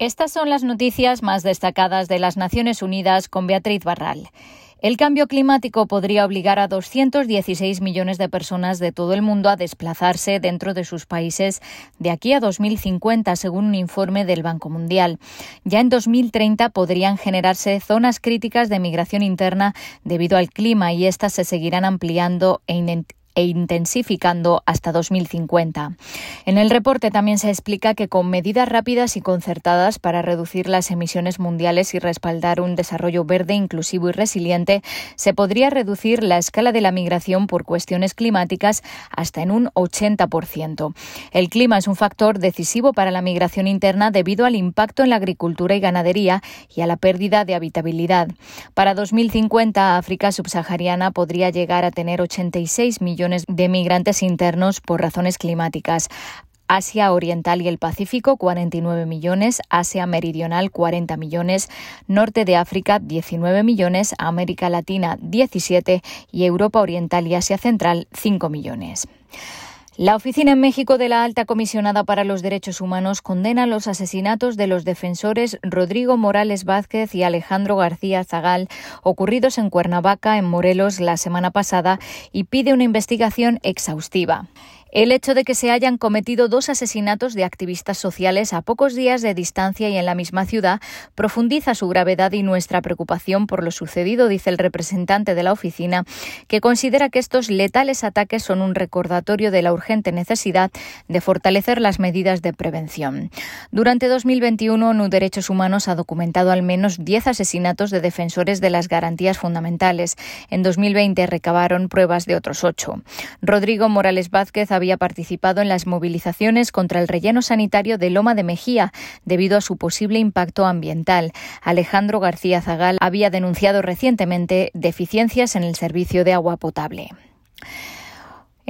Estas son las noticias más destacadas de las Naciones Unidas con Beatriz Barral. El cambio climático podría obligar a 216 millones de personas de todo el mundo a desplazarse dentro de sus países de aquí a 2050, según un informe del Banco Mundial. Ya en 2030 podrían generarse zonas críticas de migración interna debido al clima y estas se seguirán ampliando e e intensificando hasta 2050. En el reporte también se explica que con medidas rápidas y concertadas para reducir las emisiones mundiales y respaldar un desarrollo verde, inclusivo y resiliente, se podría reducir la escala de la migración por cuestiones climáticas hasta en un 80%. El clima es un factor decisivo para la migración interna debido al impacto en la agricultura y ganadería y a la pérdida de habitabilidad. Para 2050, África subsahariana podría llegar a tener 86 millones de migrantes internos por razones climáticas. Asia Oriental y el Pacífico 49 millones, Asia Meridional 40 millones, Norte de África 19 millones, América Latina 17 y Europa Oriental y Asia Central 5 millones. La oficina en México de la Alta Comisionada para los Derechos Humanos condena los asesinatos de los defensores Rodrigo Morales Vázquez y Alejandro García Zagal ocurridos en Cuernavaca, en Morelos, la semana pasada y pide una investigación exhaustiva. El hecho de que se hayan cometido dos asesinatos de activistas sociales a pocos días de distancia y en la misma ciudad profundiza su gravedad y nuestra preocupación por lo sucedido, dice el representante de la oficina, que considera que estos letales ataques son un recordatorio de la urgente necesidad de fortalecer las medidas de prevención. Durante 2021, ONU Derechos Humanos ha documentado al menos 10 asesinatos de defensores de las garantías fundamentales. En 2020 recabaron pruebas de otros ocho. Rodrigo Morales Vázquez había participado en las movilizaciones contra el relleno sanitario de Loma de Mejía debido a su posible impacto ambiental. Alejandro García Zagal había denunciado recientemente deficiencias en el servicio de agua potable.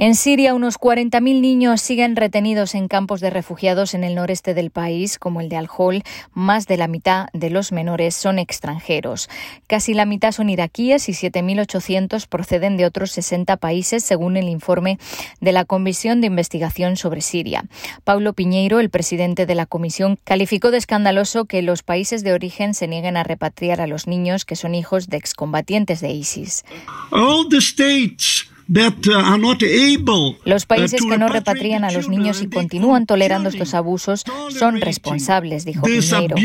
En Siria, unos 40.000 niños siguen retenidos en campos de refugiados en el noreste del país, como el de Al-Hol. Más de la mitad de los menores son extranjeros. Casi la mitad son iraquíes y 7.800 proceden de otros 60 países, según el informe de la Comisión de Investigación sobre Siria. Paulo Piñeiro, el presidente de la comisión, calificó de escandaloso que los países de origen se nieguen a repatriar a los niños que son hijos de excombatientes de ISIS. Los países que no repatrian a los niños y continúan tolerando estos abusos son responsables, dijo Piñeiro.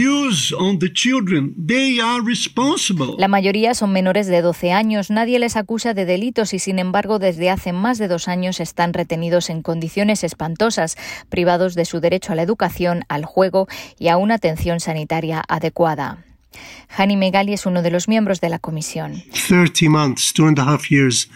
La mayoría son menores de 12 años, nadie les acusa de delitos y sin embargo desde hace más de dos años están retenidos en condiciones espantosas, privados de su derecho a la educación, al juego y a una atención sanitaria adecuada. Hani Megali es uno de los miembros de la comisión. 30 months, two and a half years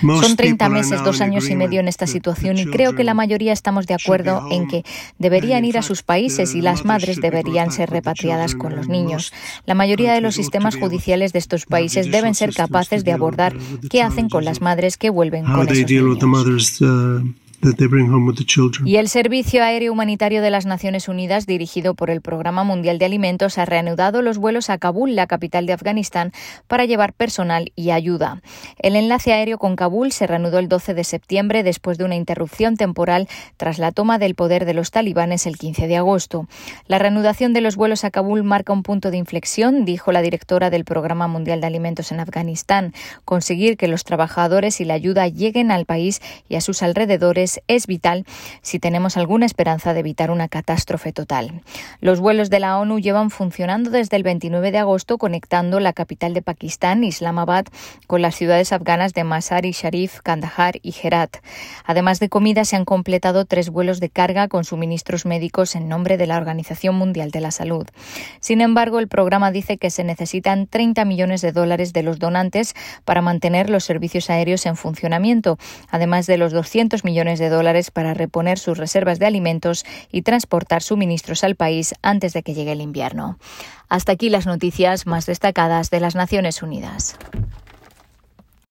son 30 meses, dos años y medio en esta situación y creo que la mayoría estamos de acuerdo en que deberían ir a sus países y las madres deberían ser repatriadas con los niños. La mayoría de los sistemas judiciales de estos países deben ser capaces de abordar qué hacen con las madres que vuelven con esos niños. Y el Servicio Aéreo Humanitario de las Naciones Unidas, dirigido por el Programa Mundial de Alimentos, ha reanudado los vuelos a Kabul, la capital de Afganistán, para llevar personal y ayuda. El enlace aéreo con Kabul se reanudó el 12 de septiembre después de una interrupción temporal tras la toma del poder de los talibanes el 15 de agosto. La reanudación de los vuelos a Kabul marca un punto de inflexión, dijo la directora del Programa Mundial de Alimentos en Afganistán. Conseguir que los trabajadores y la ayuda lleguen al país y a sus alrededores es vital si tenemos alguna esperanza de evitar una catástrofe total. Los vuelos de la ONU llevan funcionando desde el 29 de agosto conectando la capital de Pakistán, Islamabad, con las ciudades afganas de Masar y Sharif, Kandahar y Herat. Además de comida, se han completado tres vuelos de carga con suministros médicos en nombre de la Organización Mundial de la Salud. Sin embargo, el programa dice que se necesitan 30 millones de dólares de los donantes para mantener los servicios aéreos en funcionamiento, además de los 200 de dólares para reponer sus reservas de alimentos y transportar suministros al país antes de que llegue el invierno. Hasta aquí las noticias más destacadas de las Naciones Unidas.